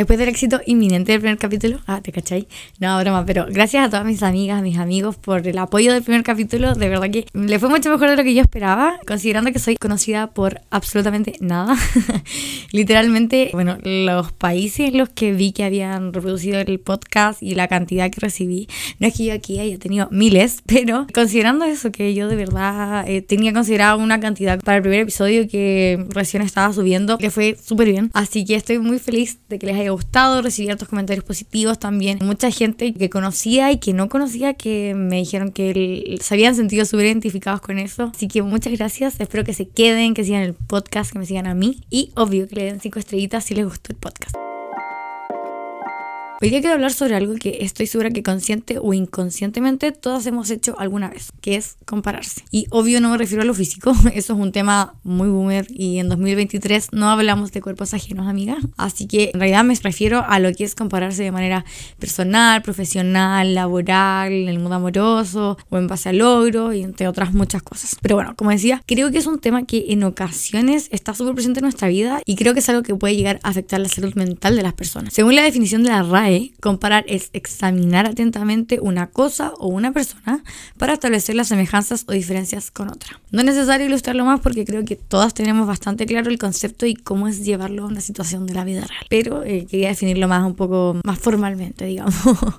Después del éxito inminente del primer capítulo, ah, ¿te cachai? No, broma, pero gracias a todas mis amigas, mis amigos por el apoyo del primer capítulo. De verdad que le fue mucho mejor de lo que yo esperaba, considerando que soy conocida por absolutamente nada. Literalmente, bueno, los países en los que vi que habían reproducido el podcast y la cantidad que recibí, no es que yo aquí haya tenido miles, pero considerando eso, que yo de verdad eh, tenía considerado una cantidad para el primer episodio que recién estaba subiendo, que fue súper bien. Así que estoy muy feliz de que les haya gustado, recibir otros comentarios positivos también. Mucha gente que conocía y que no conocía que me dijeron que se habían sentido súper identificados con eso. Así que muchas gracias. Espero que se queden, que sigan el podcast, que me sigan a mí. Y obvio que le den cinco estrellitas si les gustó el podcast. Hoy día quiero hablar sobre algo que estoy segura que consciente o inconscientemente todas hemos hecho alguna vez, que es compararse. Y obvio no me refiero a lo físico, eso es un tema muy boomer y en 2023 no hablamos de cuerpos ajenos, amiga. Así que en realidad me refiero a lo que es compararse de manera personal, profesional, laboral, en el mundo amoroso o en base a logro y entre otras muchas cosas. Pero bueno, como decía, creo que es un tema que en ocasiones está súper presente en nuestra vida y creo que es algo que puede llegar a afectar la salud mental de las personas. Según la definición de la RAE, comparar es examinar atentamente una cosa o una persona para establecer las semejanzas o diferencias con otra. No es necesario ilustrarlo más porque creo que todas tenemos bastante claro el concepto y cómo es llevarlo a una situación de la vida real. Pero eh, quería definirlo más un poco más formalmente, digamos.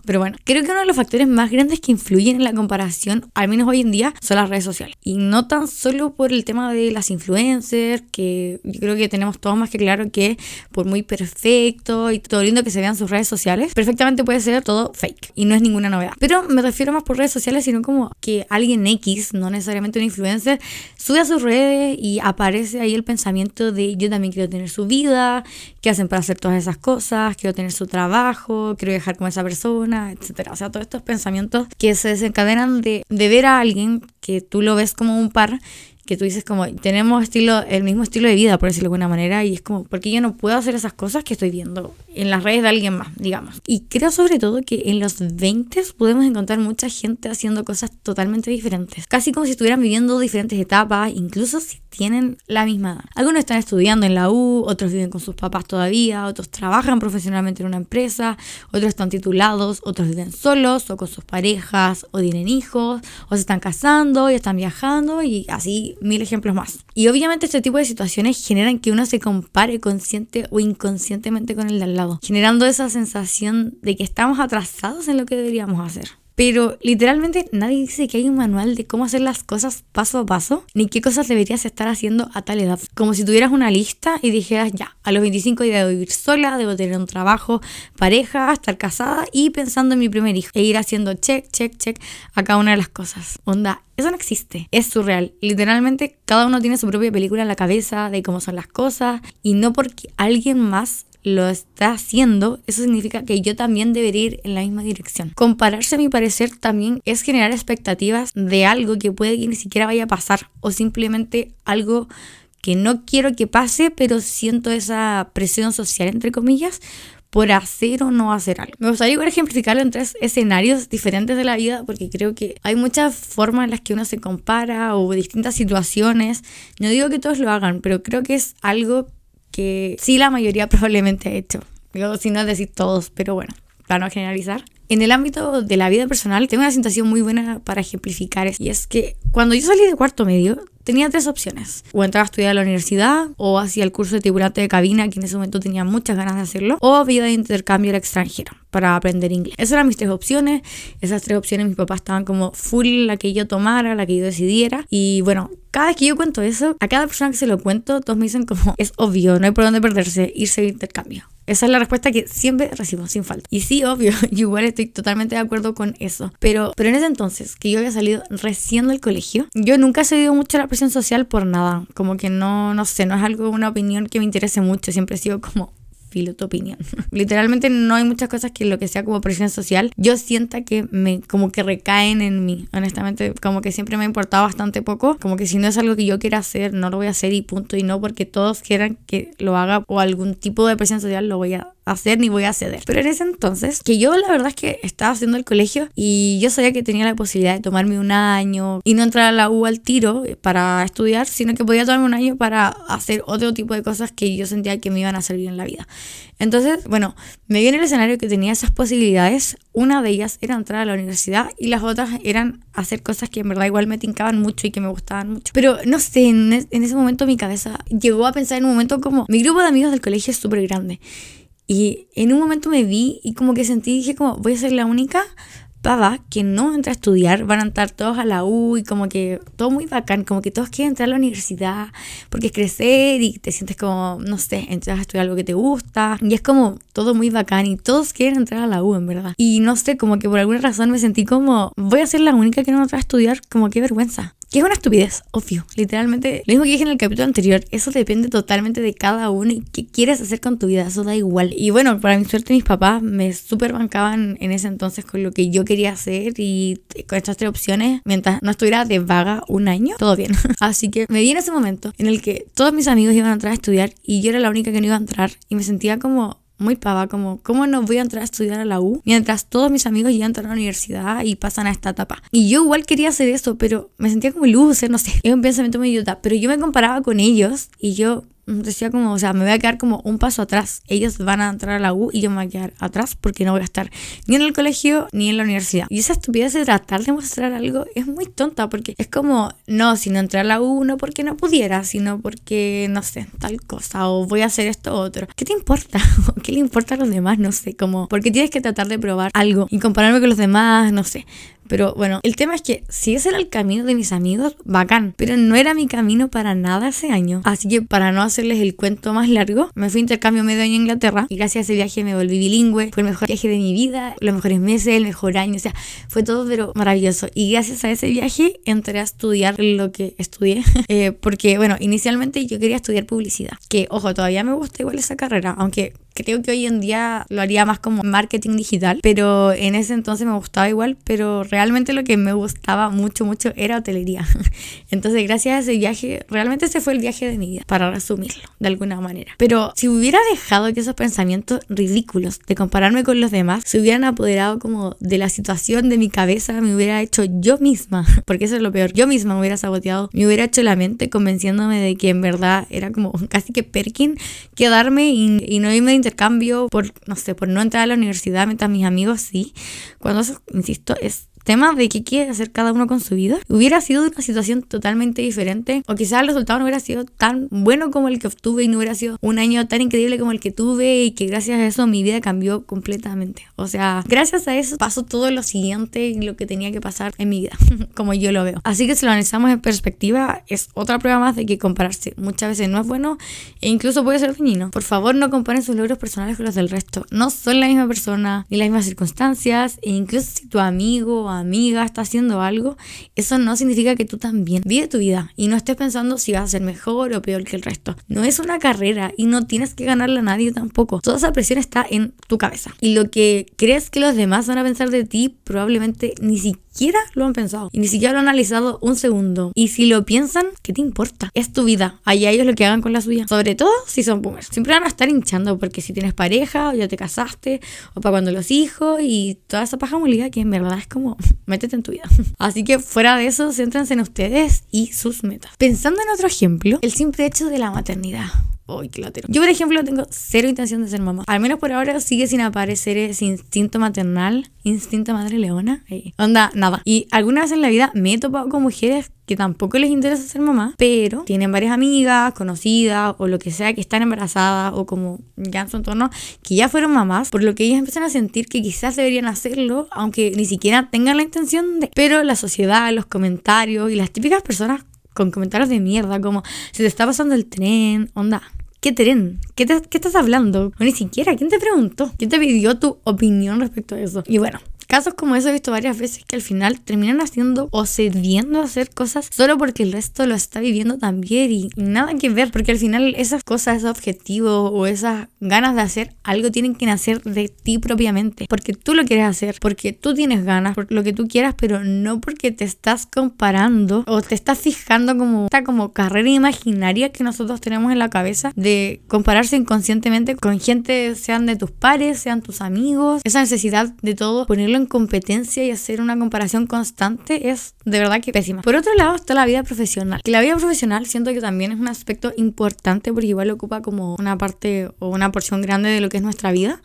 Pero bueno, creo que uno de los factores más grandes que influyen en la comparación, al menos hoy en día, son las redes sociales. Y no tan solo por el tema de las influencers, que yo creo que tenemos todos más que claro que por muy perfecto y todo lindo que se vean sus redes sociales, perfectamente puede ser todo fake y no es ninguna novedad. Pero me refiero más por redes sociales, sino como que alguien X, no necesariamente un influencer, sube a sus redes y aparece ahí el pensamiento de yo también quiero tener su vida, qué hacen para hacer todas esas cosas, quiero tener su trabajo, quiero viajar con esa persona, etcétera. O sea, todos estos pensamientos que se desencadenan de, de ver a alguien que tú lo ves como un par que tú dices como, tenemos estilo, el mismo estilo de vida, por decirlo de alguna manera, y es como, porque yo no puedo hacer esas cosas que estoy viendo en las redes de alguien más, digamos. Y creo sobre todo que en los 20 podemos encontrar mucha gente haciendo cosas totalmente diferentes, casi como si estuvieran viviendo diferentes etapas, incluso si tienen la misma edad. Algunos están estudiando en la U, otros viven con sus papás todavía, otros trabajan profesionalmente en una empresa, otros están titulados, otros viven solos o con sus parejas, o tienen hijos, o se están casando y están viajando y así mil ejemplos más. Y obviamente este tipo de situaciones generan que uno se compare consciente o inconscientemente con el de al lado, generando esa sensación de que estamos atrasados en lo que deberíamos hacer. Pero literalmente nadie dice que hay un manual de cómo hacer las cosas paso a paso, ni qué cosas deberías estar haciendo a tal edad. Como si tuvieras una lista y dijeras, ya, a los 25 debo vivir sola, debo tener un trabajo, pareja, estar casada y pensando en mi primer hijo. E ir haciendo check, check, check a cada una de las cosas. Onda, eso no existe, es surreal. Literalmente cada uno tiene su propia película en la cabeza de cómo son las cosas y no porque alguien más lo está haciendo, eso significa que yo también debería ir en la misma dirección. Compararse, a mi parecer, también es generar expectativas de algo que puede que ni siquiera vaya a pasar o simplemente algo que no quiero que pase, pero siento esa presión social, entre comillas, por hacer o no hacer algo. Me gustaría igual ejemplificarlo en tres escenarios diferentes de la vida porque creo que hay muchas formas en las que uno se compara o distintas situaciones. No digo que todos lo hagan, pero creo que es algo que sí la mayoría probablemente ha hecho. Digo, si no decir todos, pero bueno, para no generalizar. En el ámbito de la vida personal, tengo una situación muy buena para ejemplificar. Y es que cuando yo salí de cuarto medio, tenía tres opciones. O entrar a estudiar a la universidad, o hacía el curso de tripulante de cabina, que en ese momento tenía muchas ganas de hacerlo, o vida de intercambio al extranjero para aprender inglés. Esas eran mis tres opciones. Esas tres opciones mis papás estaban como full la que yo tomara, la que yo decidiera. Y bueno, cada vez que yo cuento eso, a cada persona que se lo cuento, todos me dicen como es obvio, no hay por dónde perderse, irse de intercambio. Esa es la respuesta que siempre recibo, sin falta. Y sí, obvio, yo igual estoy totalmente de acuerdo con eso. Pero, pero en ese entonces, que yo había salido recién del colegio, yo nunca he cedido mucho a la presión social por nada. Como que no, no sé, no es algo, una opinión que me interese mucho. Siempre he sido como filo tu opinión. Literalmente no hay muchas cosas que lo que sea como presión social, yo sienta que me como que recaen en mí. Honestamente, como que siempre me ha importado bastante poco, como que si no es algo que yo quiera hacer, no lo voy a hacer y punto y no porque todos quieran que lo haga o algún tipo de presión social lo voy a hacer ni voy a ceder. Pero en ese entonces, que yo la verdad es que estaba haciendo el colegio y yo sabía que tenía la posibilidad de tomarme un año y no entrar a la U al tiro para estudiar, sino que podía tomarme un año para hacer otro tipo de cosas que yo sentía que me iban a servir en la vida. Entonces, bueno, me vi en el escenario que tenía esas posibilidades. Una de ellas era entrar a la universidad y las otras eran hacer cosas que en verdad igual me tincaban mucho y que me gustaban mucho. Pero no sé, en, en ese momento mi cabeza llegó a pensar en un momento como mi grupo de amigos del colegio es súper grande. Y en un momento me vi y como que sentí, dije como, voy a ser la única pava que no entra a estudiar, van a entrar todos a la U y como que todo muy bacán, como que todos quieren entrar a la universidad porque es crecer y te sientes como, no sé, entras a estudiar algo que te gusta y es como todo muy bacán y todos quieren entrar a la U en verdad. Y no sé, como que por alguna razón me sentí como, voy a ser la única que no entra a estudiar, como qué vergüenza. Que es una estupidez, obvio. Literalmente, lo mismo que dije en el capítulo anterior, eso depende totalmente de cada uno y qué quieres hacer con tu vida, eso da igual. Y bueno, para mi suerte, mis papás me super bancaban en ese entonces con lo que yo quería hacer y con estas tres opciones, mientras no estuviera de vaga un año, todo bien. Así que me vi en ese momento en el que todos mis amigos iban a entrar a estudiar y yo era la única que no iba a entrar y me sentía como muy pava, como, ¿cómo no voy a entrar a estudiar a la U? Mientras todos mis amigos ya entran a la universidad y pasan a esta etapa. Y yo igual quería hacer eso, pero me sentía como luz, no sé. Es un pensamiento muy idiota, pero yo me comparaba con ellos y yo decía como, o sea, me voy a quedar como un paso atrás. Ellos van a entrar a la U y yo me voy a quedar atrás porque no voy a estar ni en el colegio ni en la universidad. Y esa estupidez de tratar de mostrar algo es muy tonta porque es como, no, si no entré a la U no porque no pudiera, sino porque, no sé, tal cosa o voy a hacer esto otro. ¿Qué te importa? ¿Qué le importa a los demás? No sé, como, porque tienes que tratar de probar algo y compararme con los demás, no sé. Pero bueno, el tema es que si ese era el camino de mis amigos, bacán. Pero no era mi camino para nada ese año. Así que para no hacerles el cuento más largo, me fui a intercambio medio año a Inglaterra. Y gracias a ese viaje me volví bilingüe. Fue el mejor viaje de mi vida, los mejores meses, el mejor año. O sea, fue todo pero maravilloso. Y gracias a ese viaje entré a estudiar lo que estudié. Eh, porque bueno, inicialmente yo quería estudiar publicidad. Que ojo, todavía me gusta igual esa carrera. Aunque creo que hoy en día lo haría más como marketing digital, pero en ese entonces me gustaba igual, pero realmente lo que me gustaba mucho, mucho era hotelería. Entonces, gracias a ese viaje, realmente ese fue el viaje de mi vida, para resumirlo de alguna manera. Pero si hubiera dejado que esos pensamientos ridículos de compararme con los demás se hubieran apoderado como de la situación de mi cabeza, me hubiera hecho yo misma, porque eso es lo peor, yo misma me hubiera saboteado, me hubiera hecho la mente convenciéndome de que en verdad era como casi que Perkin quedarme y, y no irme intercambio por, no sé, por no entrar a la universidad mientras mis amigos sí. Cuando insisto, es tema de qué quiere hacer cada uno con su vida, hubiera sido una situación totalmente diferente o quizás el resultado no hubiera sido tan bueno como el que obtuve y no hubiera sido un año tan increíble como el que tuve y que gracias a eso mi vida cambió completamente. O sea, gracias a eso pasó todo lo siguiente y lo que tenía que pasar en mi vida, como yo lo veo. Así que si lo analizamos en perspectiva, es otra prueba más de que compararse muchas veces no es bueno e incluso puede ser dañino. Por favor, no comparen sus logros personales con los del resto. No son la misma persona ni las mismas circunstancias e incluso si tu amigo amiga está haciendo algo, eso no significa que tú también vive tu vida y no estés pensando si vas a ser mejor o peor que el resto. No es una carrera y no tienes que ganarle a nadie tampoco. Toda esa presión está en tu cabeza. Y lo que crees que los demás van a pensar de ti, probablemente ni siquiera lo han pensado y ni siquiera lo han analizado un segundo. Y si lo piensan, ¿qué te importa? Es tu vida. Allá ellos lo que hagan con la suya. Sobre todo si son boomers. Siempre van a estar hinchando porque si tienes pareja o ya te casaste o para cuando los hijos y toda esa paja molida que en verdad es como métete en tu vida. Así que fuera de eso, céntrense en ustedes y sus metas. Pensando en otro ejemplo, el simple hecho de la maternidad. Yo, por ejemplo, tengo cero intención de ser mamá. Al menos por ahora sigue sin aparecer ese instinto maternal, instinto madre leona. Onda, nada. Y alguna vez en la vida me he topado con mujeres que tampoco les interesa ser mamá, pero tienen varias amigas, conocidas o lo que sea que están embarazadas o como ya en su entorno que ya fueron mamás, por lo que ellas empiezan a sentir que quizás deberían hacerlo, aunque ni siquiera tengan la intención de. Pero la sociedad, los comentarios y las típicas personas con comentarios de mierda como se te está pasando el tren, onda, ¿Qué tren? ¿Qué, ¿Qué estás hablando? ni siquiera, ¿quién te preguntó? ¿Quién te pidió tu opinión respecto a eso? Y bueno, casos como eso he visto varias veces que al final terminan haciendo o cediendo a hacer cosas solo porque el resto lo está viviendo también y nada que ver, porque al final esas cosas, esos objetivos o esas ganas de hacer algo tienen que nacer de ti propiamente, porque tú lo quieres hacer, porque tú tienes ganas, por lo que tú quieras, pero no porque te estás comparando o te estás fijando como esta como carrera imaginaria que nosotros tenemos en la cabeza de compararse inconscientemente con gente, sean de tus pares, sean tus amigos, esa necesidad de todo, ponerlo en competencia y hacer una comparación constante es de verdad que pésima. Por otro lado está la vida profesional, la vida profesional siento que también es un aspecto importante porque igual ocupa como una parte o una porción grande de lo que es nuestra vida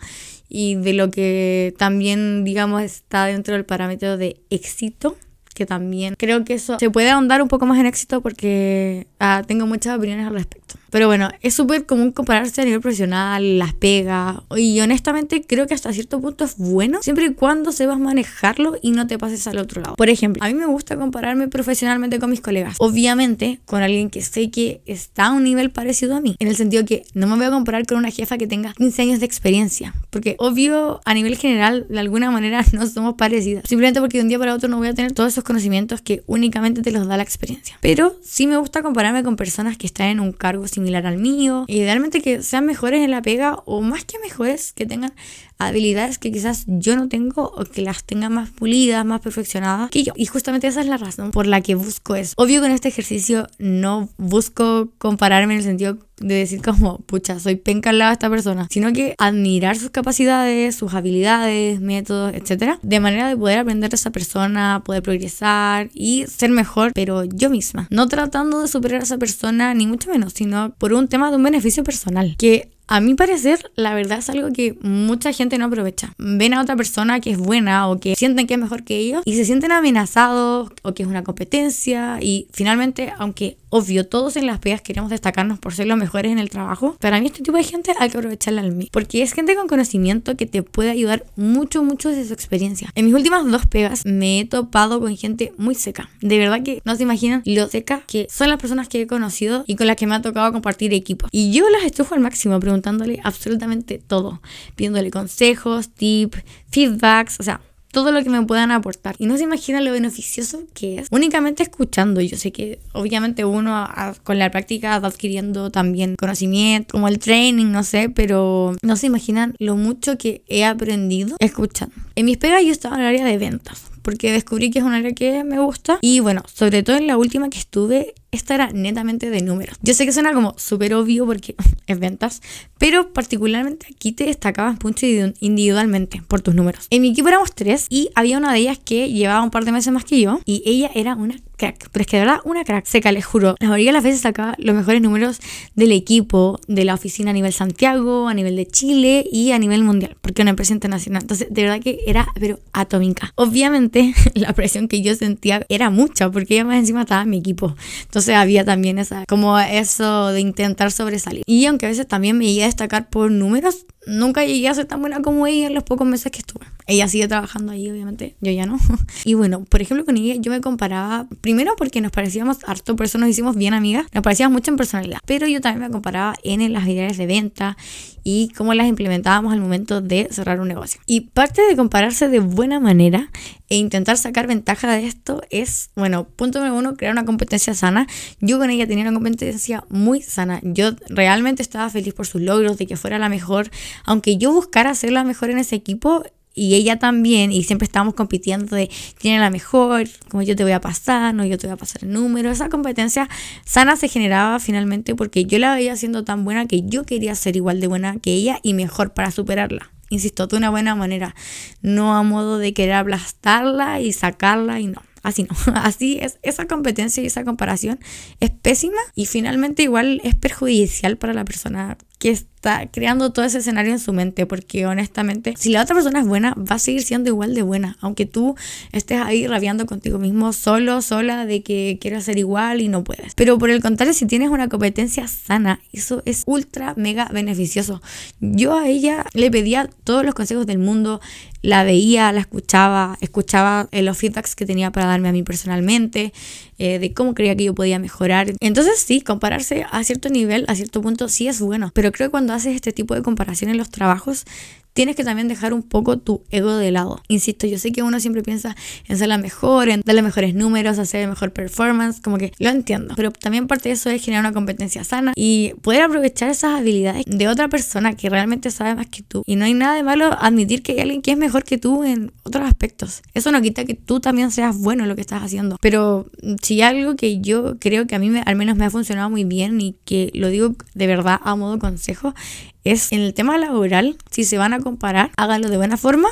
y de lo que también digamos está dentro del parámetro de éxito que también creo que eso se puede ahondar un poco más en éxito porque ah, tengo muchas opiniones al respecto. Pero bueno, es súper común compararse a nivel profesional, las pegas. Y honestamente creo que hasta cierto punto es bueno, siempre y cuando sepas manejarlo y no te pases al otro lado. Por ejemplo, a mí me gusta compararme profesionalmente con mis colegas. Obviamente con alguien que sé que está a un nivel parecido a mí. En el sentido que no me voy a comparar con una jefa que tenga 15 años de experiencia. Porque obvio, a nivel general, de alguna manera no somos parecidas. Simplemente porque de un día para otro no voy a tener todos esos conocimientos que únicamente te los da la experiencia. Pero sí me gusta compararme con personas que están en un cargo similar al mío. Idealmente que sean mejores en la pega o más que mejores, que tengan habilidades que quizás yo no tengo o que las tenga más pulidas, más perfeccionadas que yo. Y justamente esa es la razón por la que busco eso. Obvio que en este ejercicio no busco compararme en el sentido de decir como, pucha, soy penca al lado de esta persona, sino que admirar sus capacidades, sus habilidades, métodos, etcétera, de manera de poder aprender de esa persona, poder progresar y ser mejor, pero yo misma, no tratando de superar a esa persona ni mucho menos, sino por un tema de un beneficio personal, que a mi parecer, la verdad es algo que mucha gente no aprovecha. Ven a otra persona que es buena o que sienten que es mejor que ellos y se sienten amenazados o que es una competencia y finalmente, aunque obvio todos en las pegas queremos destacarnos por ser los mejores en el trabajo, para mí este tipo de gente hay que aprovecharla al mí, porque es gente con conocimiento que te puede ayudar mucho, mucho de su experiencia. En mis últimas dos pegas me he topado con gente muy seca. De verdad que no se imaginan lo seca que son las personas que he conocido y con las que me ha tocado compartir equipo. Y yo las estujo al máximo, pero preguntándole absolutamente todo, pidiéndole consejos, tips, feedbacks, o sea, todo lo que me puedan aportar. Y no se imaginan lo beneficioso que es únicamente escuchando. Yo sé que obviamente uno con la práctica va adquiriendo también conocimiento, como el training, no sé, pero no se imaginan lo mucho que he aprendido escuchando. En mis pegas yo estaba en el área de ventas porque descubrí que es un área que me gusta y bueno, sobre todo en la última que estuve esta era netamente de números. Yo sé que suena como súper obvio porque es ventas, pero particularmente aquí te destacabas mucho individualmente por tus números. En mi equipo éramos tres y había una de ellas que llevaba un par de meses más que yo y ella era una crack. Pero es que de verdad, una crack seca, les juro. La mayoría de las veces sacaba los mejores números del equipo, de la oficina a nivel Santiago, a nivel de Chile y a nivel mundial, porque era una empresa internacional. Entonces, de verdad que era, pero atómica. Obviamente, la presión que yo sentía era mucha, porque ella más encima estaba en mi equipo. Entonces, había también esa, como eso de intentar sobresalir. Y aunque a veces también me iba a destacar por números, nunca llegué a ser tan buena como ella en los pocos meses que estuve. Ella sigue trabajando ahí, obviamente, yo ya no. Y bueno, por ejemplo, con ella yo me comparaba, primero porque nos parecíamos harto, por eso nos hicimos bien amigas, nos parecíamos mucho en personalidad, pero yo también me comparaba en las ideas de venta y cómo las implementábamos al momento de cerrar un negocio. Y parte de compararse de buena manera e intentar sacar ventaja de esto es, bueno, punto número uno, crear una competencia sana. Yo con ella tenía una competencia muy sana. Yo realmente estaba feliz por sus logros, de que fuera la mejor. Aunque yo buscara ser la mejor en ese equipo, y ella también, y siempre estábamos compitiendo de quién la mejor, como yo te voy a pasar, no yo te voy a pasar el número. Esa competencia sana se generaba finalmente porque yo la veía siendo tan buena que yo quería ser igual de buena que ella y mejor para superarla. Insisto, de una buena manera, no a modo de querer aplastarla y sacarla y no. Así no, así es, esa competencia y esa comparación es pésima y finalmente igual es perjudicial para la persona que está creando todo ese escenario en su mente, porque honestamente, si la otra persona es buena, va a seguir siendo igual de buena, aunque tú estés ahí rabiando contigo mismo, solo, sola, de que quieres ser igual y no puedes. Pero por el contrario, si tienes una competencia sana, eso es ultra, mega beneficioso. Yo a ella le pedía todos los consejos del mundo, la veía, la escuchaba, escuchaba eh, los feedbacks que tenía para darme a mí personalmente, eh, de cómo creía que yo podía mejorar. Entonces sí, compararse a cierto nivel, a cierto punto, sí es bueno, pero creo que cuando haces este tipo de comparación en los trabajos, tienes que también dejar un poco tu ego de lado. Insisto, yo sé que uno siempre piensa en ser la mejor, en darle mejores números, hacer mejor performance, como que lo entiendo. Pero también parte de eso es generar una competencia sana y poder aprovechar esas habilidades de otra persona que realmente sabe más que tú. Y no hay nada de malo admitir que hay alguien que es mejor que tú en otros aspectos. Eso no quita que tú también seas bueno en lo que estás haciendo. Pero si hay algo que yo creo que a mí me, al menos me ha funcionado muy bien y que lo digo de verdad a modo consejo, es en el tema laboral, si se van a comparar, háganlo de buena forma,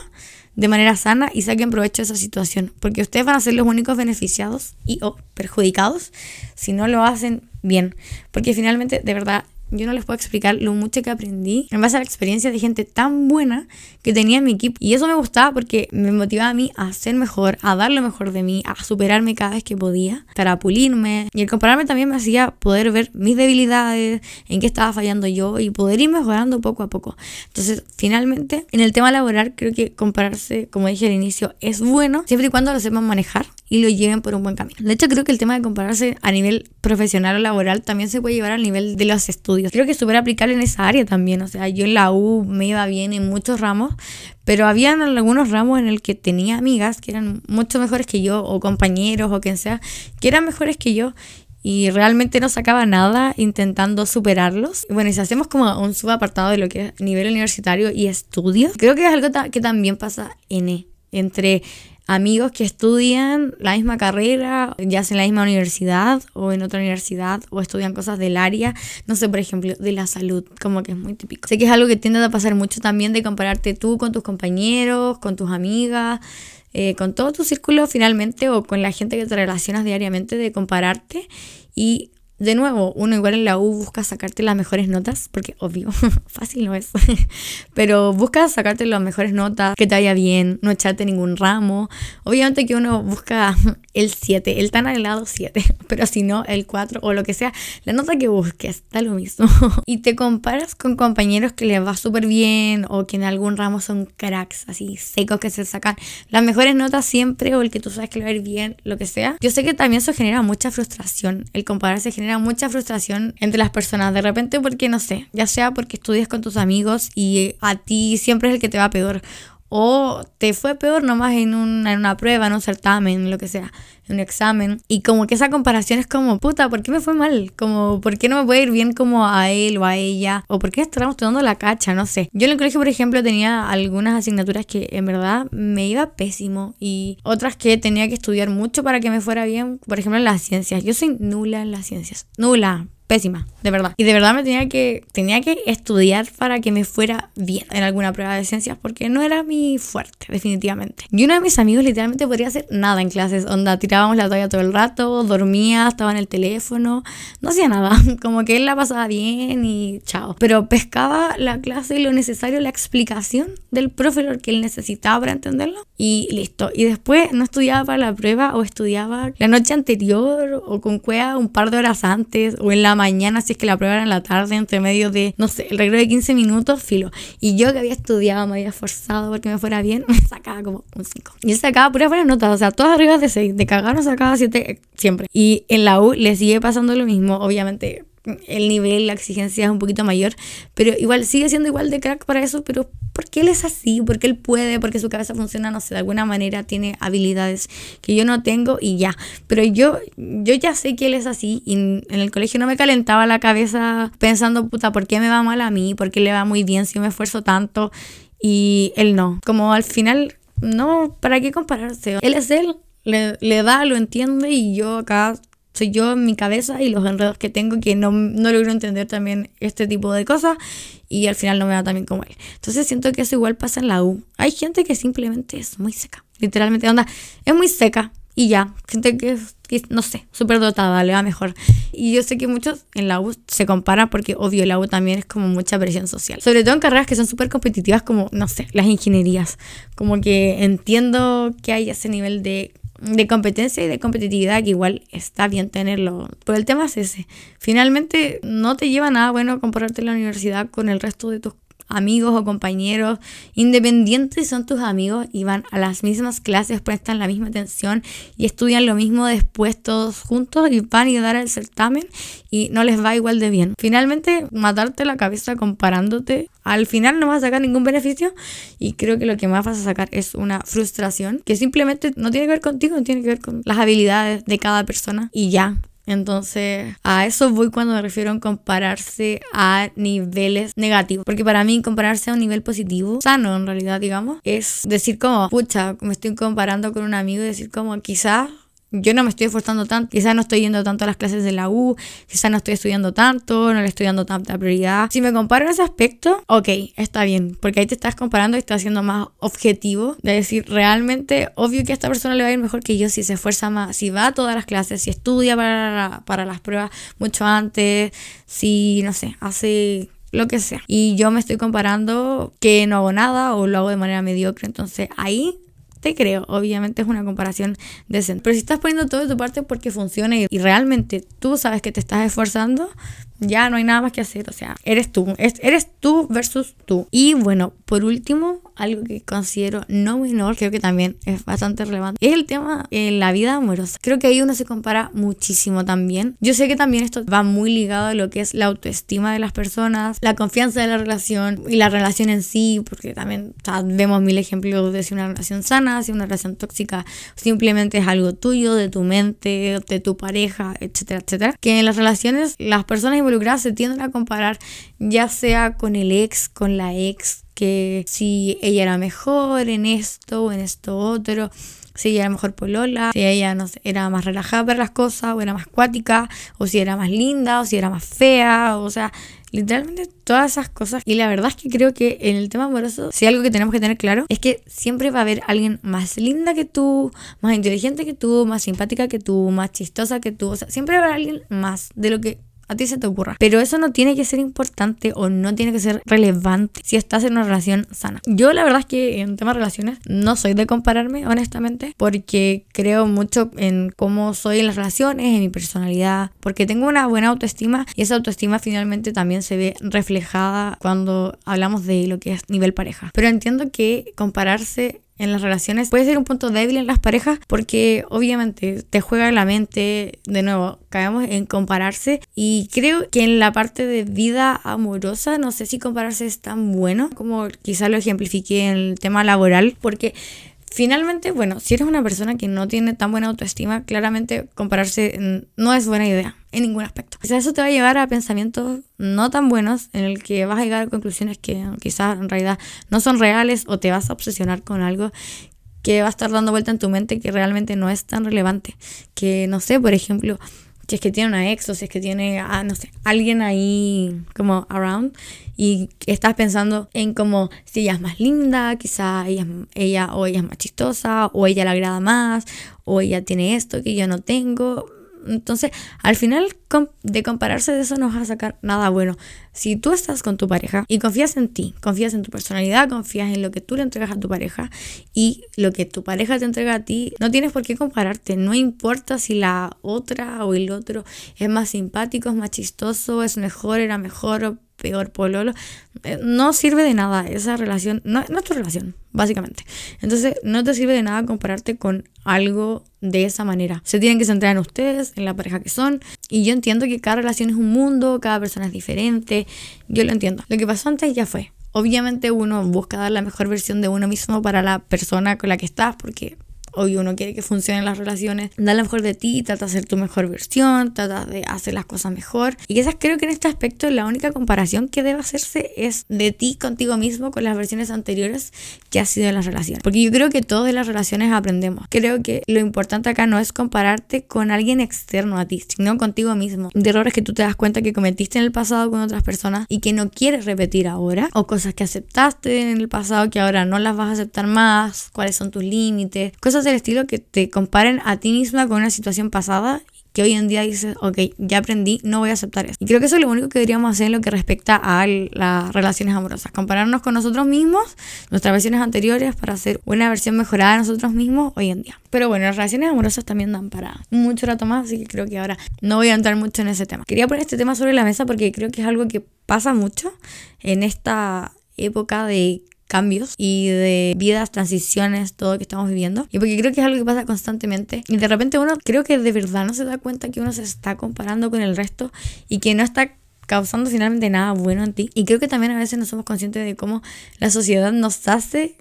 de manera sana y saquen provecho de esa situación, porque ustedes van a ser los únicos beneficiados y o perjudicados si no lo hacen bien, porque finalmente, de verdad, yo no les puedo explicar lo mucho que aprendí en base a la experiencia de gente tan buena que tenía en mi equipo. Y eso me gustaba porque me motivaba a mí a ser mejor, a dar lo mejor de mí, a superarme cada vez que podía, para pulirme. Y el compararme también me hacía poder ver mis debilidades, en qué estaba fallando yo y poder ir mejorando poco a poco. Entonces, finalmente, en el tema laboral, creo que compararse, como dije al inicio, es bueno siempre y cuando lo sepan manejar y lo lleven por un buen camino. De hecho, creo que el tema de compararse a nivel profesional o laboral también se puede llevar al nivel de los estudios. Creo que es súper aplicable en esa área también. O sea, yo en la U me iba bien en muchos ramos, pero había algunos ramos en el que tenía amigas que eran mucho mejores que yo, o compañeros, o quien sea, que eran mejores que yo y realmente no sacaba nada intentando superarlos. Bueno, y si hacemos como un subapartado de lo que es nivel universitario y estudios, creo que es algo que también pasa en e, entre amigos que estudian la misma carrera, ya sea en la misma universidad o en otra universidad, o estudian cosas del área, no sé, por ejemplo, de la salud, como que es muy típico. Sé que es algo que tiende a pasar mucho también de compararte tú con tus compañeros, con tus amigas, eh, con todo tu círculo finalmente, o con la gente que te relacionas diariamente, de compararte y de nuevo, uno igual en la U busca sacarte las mejores notas, porque obvio, fácil no es, pero busca sacarte las mejores notas, que te vaya bien, no echarte ningún ramo. Obviamente que uno busca el 7, el tan anhelado 7, pero si no, el 4 o lo que sea, la nota que busques, da lo mismo. y te comparas con compañeros que les va súper bien o que en algún ramo son cracks, así secos que se sacan las mejores notas siempre o el que tú sabes que le va a ir bien, lo que sea. Yo sé que también eso genera mucha frustración, el compararse genera mucha frustración entre las personas, de repente porque no sé, ya sea porque estudias con tus amigos y a ti siempre es el que te va peor o te fue peor nomás en una, en una prueba, en un certamen, lo que sea, en un examen. Y como que esa comparación es como, puta, ¿por qué me fue mal? Como, ¿por qué no me puede ir bien como a él o a ella? ¿O por qué estamos tomando la cacha? No sé. Yo en el colegio, por ejemplo, tenía algunas asignaturas que en verdad me iba pésimo y otras que tenía que estudiar mucho para que me fuera bien. Por ejemplo, en las ciencias. Yo soy nula en las ciencias. Nula pésima, de verdad. Y de verdad me tenía que, tenía que estudiar para que me fuera bien en alguna prueba de ciencias porque no era mi fuerte, definitivamente. Y uno de mis amigos literalmente podría hacer nada en clases, onda, tirábamos la toalla todo el rato, dormía, estaba en el teléfono, no hacía nada, como que él la pasaba bien y chao. Pero pescaba la clase lo necesario, la explicación del profe, lo que él necesitaba para entenderlo y listo. Y después no estudiaba para la prueba o estudiaba la noche anterior o con cueva un par de horas antes o en la mañana, si es que la prueba era en la tarde, entre medio de, no sé, el regreso de 15 minutos, filo. Y yo que había estudiado, me había esforzado porque me fuera bien, me sacaba como un 5. Y él sacaba puras buenas notas, o sea, todas arriba de 6. De cagar no sacaba 7 siempre. Y en la U le sigue pasando lo mismo, obviamente el nivel, la exigencia es un poquito mayor, pero igual sigue siendo igual de crack para eso, pero porque él es así, porque él puede, porque su cabeza funciona, no sé, de alguna manera tiene habilidades que yo no tengo y ya. Pero yo, yo ya sé que él es así y en el colegio no me calentaba la cabeza pensando, puta, ¿por qué me va mal a mí? ¿Por qué le va muy bien si me esfuerzo tanto? Y él no. Como al final, no, ¿para qué compararse? Él es él, le, le da, lo entiende y yo acá soy yo en mi cabeza y los enredos que tengo que no, no logro entender también este tipo de cosas y al final no me va tan bien como él. Entonces siento que eso igual pasa en la U. Hay gente que simplemente es muy seca. Literalmente, onda, es muy seca y ya. Gente que es, no sé, súper dotada, le va mejor. Y yo sé que muchos en la U se comparan porque obvio la U también es como mucha presión social. Sobre todo en carreras que son súper competitivas como, no sé, las ingenierías. Como que entiendo que hay ese nivel de de competencia y de competitividad que igual está bien tenerlo. Pero el tema es ese. Finalmente no te lleva nada bueno compararte la universidad con el resto de tus amigos o compañeros, independientes son tus amigos y van a las mismas clases, prestan la misma atención y estudian lo mismo después todos juntos y van a dar el certamen y no les va igual de bien. Finalmente, matarte la cabeza comparándote, al final no vas a sacar ningún beneficio y creo que lo que más vas a sacar es una frustración que simplemente no tiene que ver contigo, no tiene que ver con las habilidades de cada persona y ya. Entonces, a eso voy cuando me refiero a compararse a niveles negativos. Porque para mí, compararse a un nivel positivo, sano en realidad, digamos, es decir como, pucha, me estoy comparando con un amigo y decir como, quizás yo no me estoy esforzando tanto, quizás no estoy yendo tanto a las clases de la U, quizás no estoy estudiando tanto, no le estoy dando tanta prioridad. Si me comparo en ese aspecto, ok, está bien, porque ahí te estás comparando y estás siendo más objetivo, de decir, realmente, obvio que a esta persona le va a ir mejor que yo si se esfuerza más, si va a todas las clases, si estudia para, para las pruebas mucho antes, si, no sé, hace lo que sea. Y yo me estoy comparando que no hago nada o lo hago de manera mediocre. Entonces ahí te creo. Obviamente es una comparación decente. Pero si estás poniendo todo de tu parte porque funciona y, realmente tú sabes que te estás esforzando, ya no hay nada más que hacer. O sea, eres tú. eres tú versus tú. Y bueno, por último, algo que considero no menor, creo que también es bastante relevante, es el tema en la vida amorosa. Creo que ahí uno se compara muchísimo también. Yo sé que también esto va muy ligado a lo que es la autoestima de las personas, la confianza de la relación y la relación en sí, porque también vemos mil ejemplos de si una relación sana, si una relación tóxica simplemente es algo tuyo, de tu mente, de tu pareja, etcétera, etcétera. Que en las relaciones las personas involucradas se tienden a comparar ya sea con el ex, con la ex, que si ella era mejor en esto o en esto otro, si ella era mejor polola, si ella no era más relajada para las cosas, o era más cuática, o si era más linda, o si era más fea, o sea, literalmente todas esas cosas. Y la verdad es que creo que en el tema amoroso, si algo que tenemos que tener claro es que siempre va a haber alguien más linda que tú, más inteligente que tú, más simpática que tú, más chistosa que tú, o sea, siempre va a haber alguien más de lo que a ti se te ocurra. Pero eso no tiene que ser importante o no tiene que ser relevante si estás en una relación sana. Yo la verdad es que en temas de relaciones no soy de compararme, honestamente, porque creo mucho en cómo soy en las relaciones, en mi personalidad, porque tengo una buena autoestima y esa autoestima finalmente también se ve reflejada cuando hablamos de lo que es nivel pareja. Pero entiendo que compararse en las relaciones puede ser un punto débil en las parejas porque obviamente te juega la mente, de nuevo, caemos en compararse y creo que en la parte de vida amorosa no sé si compararse es tan bueno como quizá lo ejemplifique en el tema laboral porque Finalmente, bueno, si eres una persona que no tiene tan buena autoestima, claramente compararse no es buena idea en ningún aspecto. Sea, eso te va a llevar a pensamientos no tan buenos en el que vas a llegar a conclusiones que quizás en realidad no son reales o te vas a obsesionar con algo que va a estar dando vuelta en tu mente que realmente no es tan relevante. Que no sé, por ejemplo, si es que tiene una ex o si es que tiene, ah, no sé, alguien ahí como around y estás pensando en como si ella es más linda, quizá ella, ella o ella es más chistosa o ella le agrada más o ella tiene esto que yo no tengo. Entonces, al final de compararse de eso no vas a sacar nada bueno. Si tú estás con tu pareja y confías en ti, confías en tu personalidad, confías en lo que tú le entregas a tu pareja y lo que tu pareja te entrega a ti, no tienes por qué compararte. No importa si la otra o el otro es más simpático, es más chistoso, es mejor, era mejor peor pololo, eh, no sirve de nada esa relación, no, es tu relación, básicamente. Entonces, no te sirve de nada compararte con algo de esa manera. Se tienen que centrar en ustedes, en la pareja que son. Y yo entiendo que cada relación es un mundo, cada persona es diferente. Yo lo entiendo. Lo que pasó antes ya fue. Obviamente uno busca dar la mejor versión de uno mismo para la persona con la que estás, porque Hoy uno quiere que funcionen las relaciones, da lo mejor de ti, trata de ser tu mejor versión, trata de hacer las cosas mejor. Y quizás creo que en este aspecto la única comparación que debe hacerse es de ti contigo mismo con las versiones anteriores que has sido en las relaciones. Porque yo creo que todas las relaciones aprendemos. Creo que lo importante acá no es compararte con alguien externo a ti, sino contigo mismo. De errores que tú te das cuenta que cometiste en el pasado con otras personas y que no quieres repetir ahora. O cosas que aceptaste en el pasado que ahora no las vas a aceptar más. Cuáles son tus límites. Cosas del estilo que te comparen a ti misma con una situación pasada que hoy en día dices, ok, ya aprendí, no voy a aceptar eso. Y creo que eso es lo único que deberíamos hacer en lo que respecta a las relaciones amorosas. Compararnos con nosotros mismos, nuestras versiones anteriores, para hacer una versión mejorada de nosotros mismos hoy en día. Pero bueno, las relaciones amorosas también dan para mucho rato más, así que creo que ahora no voy a entrar mucho en ese tema. Quería poner este tema sobre la mesa porque creo que es algo que pasa mucho en esta época de cambios y de vidas, transiciones, todo que estamos viviendo. Y porque creo que es algo que pasa constantemente. Y de repente uno creo que de verdad no se da cuenta que uno se está comparando con el resto y que no está causando finalmente nada bueno en ti. Y creo que también a veces no somos conscientes de cómo la sociedad nos hace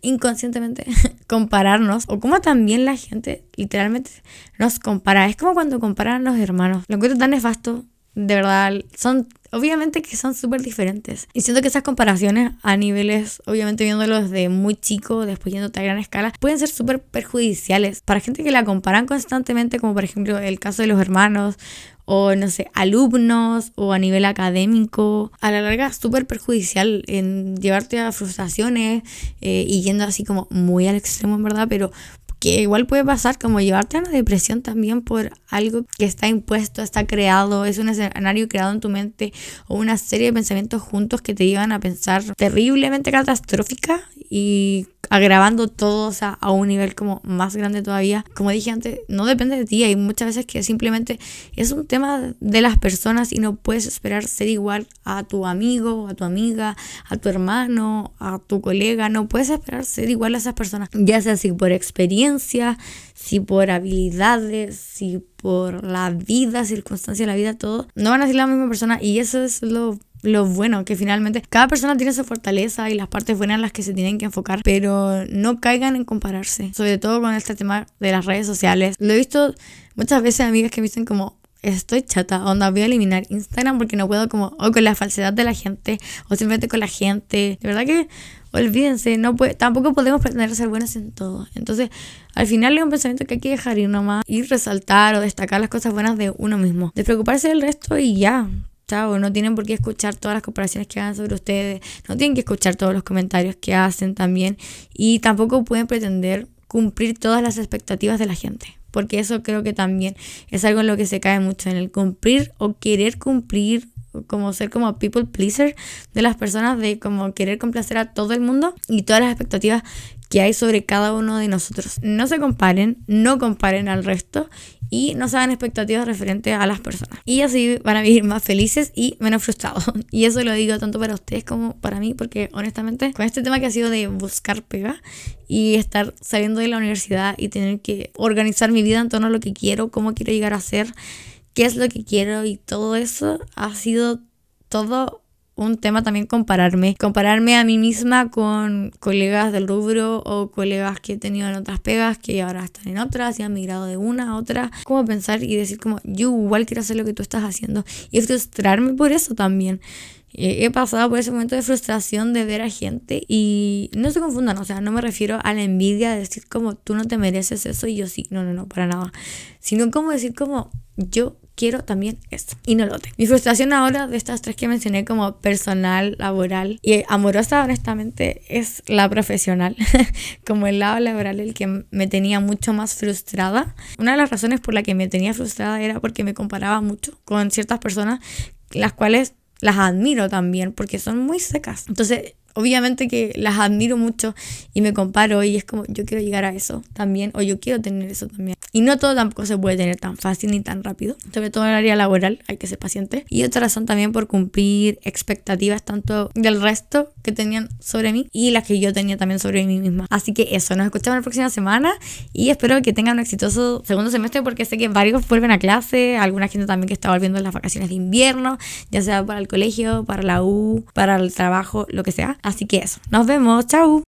inconscientemente compararnos o cómo también la gente literalmente nos compara. Es como cuando comparan a los hermanos. Lo encuentro tan nefasto de verdad, son obviamente que son súper diferentes. Y siento que esas comparaciones a niveles, obviamente viéndolos de muy chico, después yéndote a gran escala, pueden ser súper perjudiciales para gente que la comparan constantemente, como por ejemplo el caso de los hermanos o no sé, alumnos o a nivel académico, a la larga súper perjudicial en llevarte a frustraciones eh, y yendo así como muy al extremo en verdad, pero que igual puede pasar como llevarte a una depresión también por algo que está impuesto, está creado, es un escenario creado en tu mente o una serie de pensamientos juntos que te llevan a pensar terriblemente catastrófica y agravando todo o sea, a un nivel como más grande todavía. Como dije antes, no depende de ti, hay muchas veces que simplemente es un tema de las personas y no puedes esperar ser igual a tu amigo, a tu amiga, a tu hermano, a tu colega, no puedes esperar ser igual a esas personas, ya sea si por experiencia, si por habilidades, si por la vida, circunstancia de la vida, todo, no van a ser la misma persona y eso es lo lo bueno, que finalmente cada persona tiene su fortaleza y las partes buenas en las que se tienen que enfocar, pero no caigan en compararse, sobre todo con este tema de las redes sociales. Lo he visto muchas veces amigas que me dicen como, estoy chata, onda, voy a eliminar Instagram porque no puedo como, o con la falsedad de la gente, o simplemente con la gente. De verdad que olvídense, no puede, tampoco podemos pretender ser buenos en todo. Entonces, al final es un pensamiento que hay que dejar ir nomás y resaltar o destacar las cosas buenas de uno mismo. Despreocuparse del resto y ya. Chao, no tienen por qué escuchar todas las comparaciones que hagan sobre ustedes, no tienen que escuchar todos los comentarios que hacen también y tampoco pueden pretender cumplir todas las expectativas de la gente porque eso creo que también es algo en lo que se cae mucho, en el cumplir o querer cumplir como ser como people pleaser de las personas, de como querer complacer a todo el mundo y todas las expectativas que hay sobre cada uno de nosotros. No se comparen, no comparen al resto y no se hagan expectativas referentes a las personas. Y así van a vivir más felices y menos frustrados. Y eso lo digo tanto para ustedes como para mí, porque honestamente con este tema que ha sido de buscar pega y estar saliendo de la universidad y tener que organizar mi vida en torno a lo que quiero, cómo quiero llegar a ser, qué es lo que quiero y todo eso ha sido todo un tema también compararme, compararme a mí misma con colegas del rubro o colegas que he tenido en otras pegas que ahora están en otras y han migrado de una a otra, como pensar y decir como yo igual quiero hacer lo que tú estás haciendo y frustrarme por eso también. He pasado por ese momento de frustración de ver a gente y no se confundan, o sea, no me refiero a la envidia de decir como tú no te mereces eso y yo sí, no, no, no, para nada, sino como decir como yo quiero también esto. Y no lo tengo. Mi frustración ahora de estas tres que mencioné como personal, laboral y amorosa, honestamente, es la profesional. como el lado laboral, el que me tenía mucho más frustrada. Una de las razones por la que me tenía frustrada era porque me comparaba mucho con ciertas personas, las cuales las admiro también porque son muy secas. Entonces obviamente que las admiro mucho y me comparo y es como yo quiero llegar a eso también o yo quiero tener eso también. Y no todo tampoco se puede tener tan fácil ni tan rápido, sobre todo en el área laboral hay que ser paciente. Y otra razón también por cumplir expectativas tanto del resto que tenían sobre mí y las que yo tenía también sobre mí misma. Así que eso, nos escuchamos la próxima semana y espero que tengan un exitoso segundo semestre porque sé que varios vuelven a clase, alguna gente también que está volviendo en las vacaciones de invierno, ya sea para el colegio, para la U, para el trabajo, lo que sea. Así que eso, nos vemos, chao.